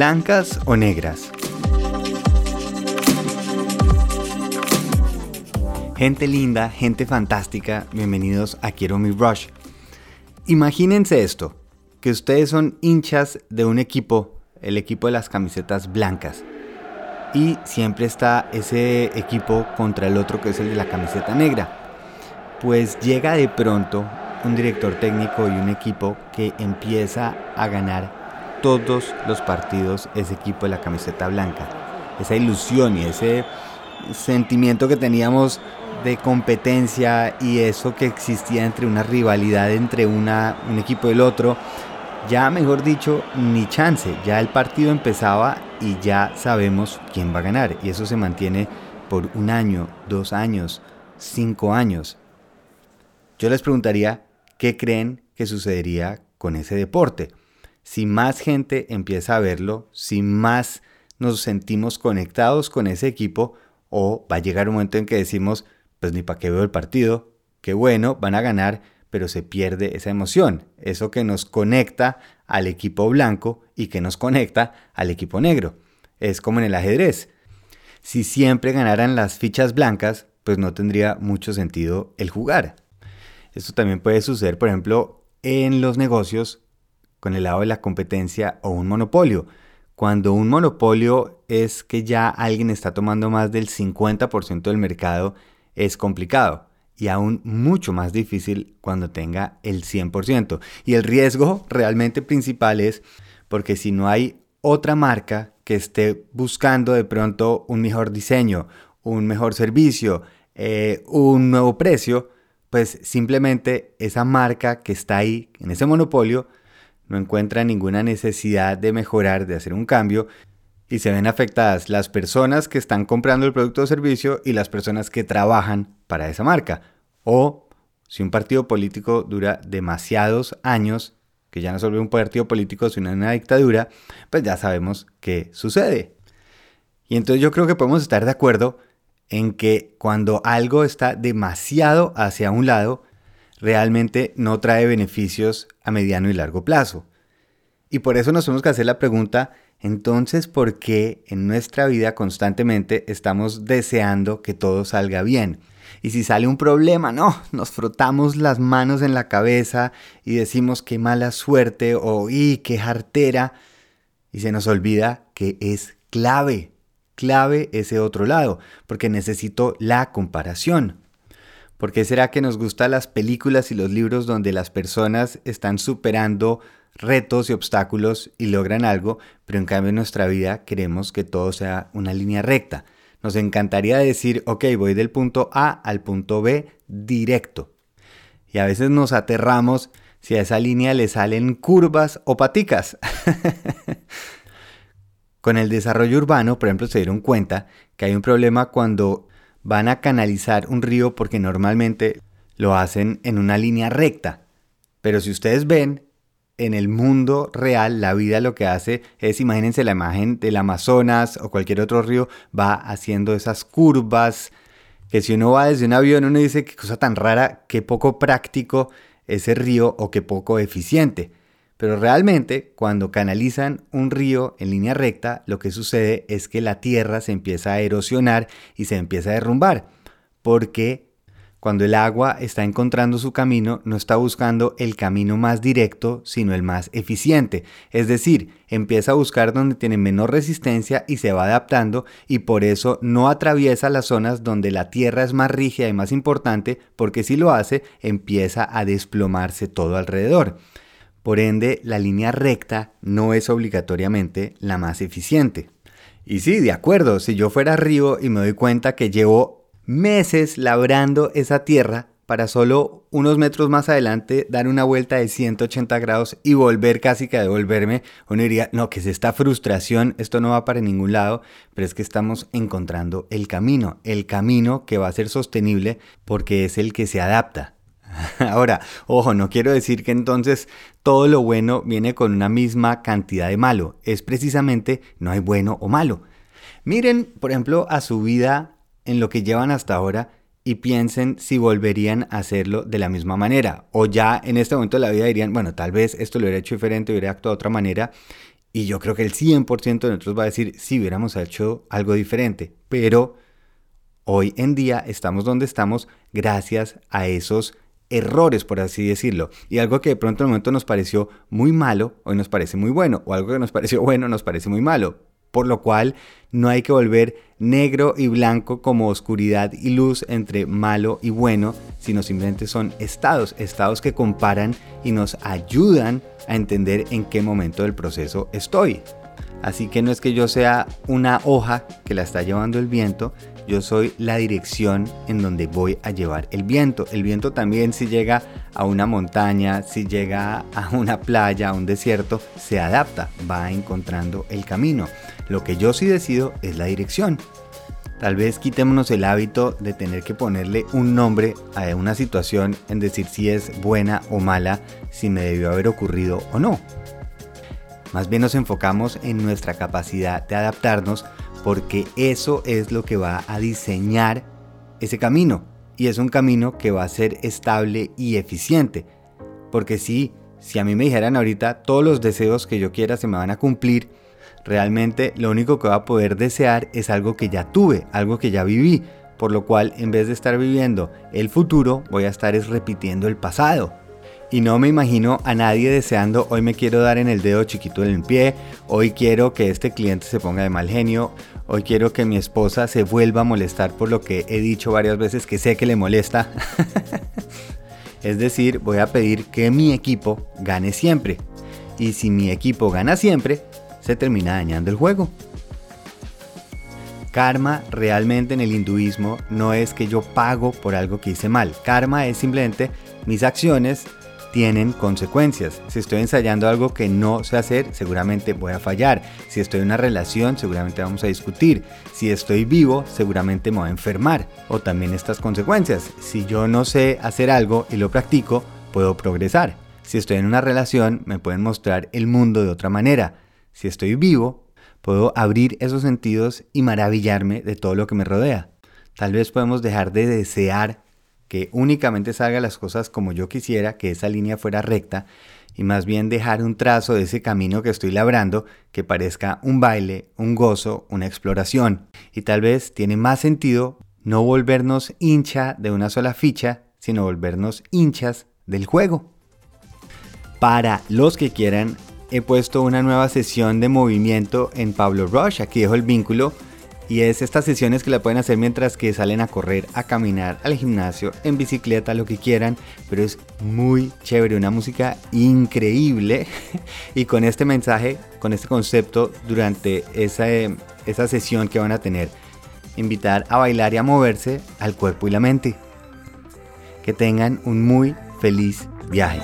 blancas o negras. Gente linda, gente fantástica, bienvenidos a Quiero mi Rush. Imagínense esto, que ustedes son hinchas de un equipo, el equipo de las camisetas blancas. Y siempre está ese equipo contra el otro que es el de la camiseta negra. Pues llega de pronto un director técnico y un equipo que empieza a ganar todos los partidos ese equipo de la camiseta blanca. Esa ilusión y ese sentimiento que teníamos de competencia y eso que existía entre una rivalidad entre una, un equipo y el otro, ya mejor dicho, ni chance, ya el partido empezaba y ya sabemos quién va a ganar y eso se mantiene por un año, dos años, cinco años. Yo les preguntaría, ¿qué creen que sucedería con ese deporte? Si más gente empieza a verlo, si más nos sentimos conectados con ese equipo, o va a llegar un momento en que decimos, pues ni para qué veo el partido, qué bueno, van a ganar, pero se pierde esa emoción, eso que nos conecta al equipo blanco y que nos conecta al equipo negro. Es como en el ajedrez. Si siempre ganaran las fichas blancas, pues no tendría mucho sentido el jugar. Esto también puede suceder, por ejemplo, en los negocios con el lado de la competencia o un monopolio. Cuando un monopolio es que ya alguien está tomando más del 50% del mercado, es complicado y aún mucho más difícil cuando tenga el 100%. Y el riesgo realmente principal es porque si no hay otra marca que esté buscando de pronto un mejor diseño, un mejor servicio, eh, un nuevo precio, pues simplemente esa marca que está ahí en ese monopolio no encuentra ninguna necesidad de mejorar, de hacer un cambio y se ven afectadas las personas que están comprando el producto o servicio y las personas que trabajan para esa marca. O si un partido político dura demasiados años, que ya no solo un partido político, sino una dictadura, pues ya sabemos qué sucede. Y entonces yo creo que podemos estar de acuerdo en que cuando algo está demasiado hacia un lado, realmente no trae beneficios a mediano y largo plazo. Y por eso nos tenemos que hacer la pregunta, entonces, ¿por qué en nuestra vida constantemente estamos deseando que todo salga bien? Y si sale un problema, no, nos frotamos las manos en la cabeza y decimos qué mala suerte o y qué jartera. Y se nos olvida que es clave, clave ese otro lado, porque necesito la comparación. ¿Por qué será que nos gustan las películas y los libros donde las personas están superando retos y obstáculos y logran algo, pero en cambio en nuestra vida queremos que todo sea una línea recta. Nos encantaría decir, ok, voy del punto A al punto B directo. Y a veces nos aterramos si a esa línea le salen curvas o paticas. Con el desarrollo urbano, por ejemplo, se dieron cuenta que hay un problema cuando van a canalizar un río porque normalmente lo hacen en una línea recta. Pero si ustedes ven, en el mundo real la vida lo que hace es, imagínense la imagen del Amazonas o cualquier otro río, va haciendo esas curvas, que si uno va desde un avión uno dice qué cosa tan rara, qué poco práctico ese río o qué poco eficiente. Pero realmente cuando canalizan un río en línea recta, lo que sucede es que la tierra se empieza a erosionar y se empieza a derrumbar, porque cuando el agua está encontrando su camino, no está buscando el camino más directo, sino el más eficiente. Es decir, empieza a buscar donde tiene menor resistencia y se va adaptando y por eso no atraviesa las zonas donde la tierra es más rígida y más importante, porque si lo hace, empieza a desplomarse todo alrededor. Por ende, la línea recta no es obligatoriamente la más eficiente. Y sí, de acuerdo, si yo fuera Río y me doy cuenta que llevo meses labrando esa tierra para solo unos metros más adelante dar una vuelta de 180 grados y volver casi que a devolverme, uno diría, no, que es esta frustración, esto no va para ningún lado, pero es que estamos encontrando el camino, el camino que va a ser sostenible porque es el que se adapta. Ahora, ojo, no quiero decir que entonces todo lo bueno viene con una misma cantidad de malo, es precisamente no hay bueno o malo. Miren, por ejemplo, a su vida en lo que llevan hasta ahora y piensen si volverían a hacerlo de la misma manera. O ya en este momento de la vida dirían, bueno, tal vez esto lo hubiera hecho diferente, hubiera actuado de otra manera. Y yo creo que el 100% de nosotros va a decir, si hubiéramos hecho algo diferente. Pero hoy en día estamos donde estamos gracias a esos errores, por así decirlo. Y algo que de pronto en el momento nos pareció muy malo, hoy nos parece muy bueno. O algo que nos pareció bueno, nos parece muy malo. Por lo cual no hay que volver negro y blanco como oscuridad y luz entre malo y bueno, sino simplemente son estados, estados que comparan y nos ayudan a entender en qué momento del proceso estoy. Así que no es que yo sea una hoja que la está llevando el viento, yo soy la dirección en donde voy a llevar el viento. El viento también si llega a una montaña, si llega a una playa, a un desierto, se adapta, va encontrando el camino. Lo que yo sí decido es la dirección. Tal vez quitémonos el hábito de tener que ponerle un nombre a una situación en decir si es buena o mala, si me debió haber ocurrido o no. Más bien nos enfocamos en nuestra capacidad de adaptarnos porque eso es lo que va a diseñar ese camino y es un camino que va a ser estable y eficiente. Porque si, si a mí me dijeran ahorita todos los deseos que yo quiera se me van a cumplir, realmente lo único que va a poder desear es algo que ya tuve, algo que ya viví, por lo cual en vez de estar viviendo el futuro, voy a estar es repitiendo el pasado. Y no me imagino a nadie deseando, hoy me quiero dar en el dedo chiquito en el pie, hoy quiero que este cliente se ponga de mal genio, hoy quiero que mi esposa se vuelva a molestar por lo que he dicho varias veces que sé que le molesta. es decir, voy a pedir que mi equipo gane siempre. Y si mi equipo gana siempre, se termina dañando el juego. Karma realmente en el hinduismo no es que yo pago por algo que hice mal. Karma es simplemente mis acciones tienen consecuencias. Si estoy ensayando algo que no sé hacer, seguramente voy a fallar. Si estoy en una relación, seguramente vamos a discutir. Si estoy vivo, seguramente me voy a enfermar. O también estas consecuencias. Si yo no sé hacer algo y lo practico, puedo progresar. Si estoy en una relación, me pueden mostrar el mundo de otra manera. Si estoy vivo, puedo abrir esos sentidos y maravillarme de todo lo que me rodea. Tal vez podemos dejar de desear que únicamente salga las cosas como yo quisiera, que esa línea fuera recta, y más bien dejar un trazo de ese camino que estoy labrando que parezca un baile, un gozo, una exploración. Y tal vez tiene más sentido no volvernos hincha de una sola ficha, sino volvernos hinchas del juego. Para los que quieran, he puesto una nueva sesión de movimiento en Pablo Rush, aquí dejo el vínculo y es estas sesiones que la pueden hacer mientras que salen a correr, a caminar, al gimnasio, en bicicleta, lo que quieran. Pero es muy chévere, una música increíble. y con este mensaje, con este concepto durante esa, esa sesión que van a tener. Invitar a bailar y a moverse al cuerpo y la mente. Que tengan un muy feliz viaje.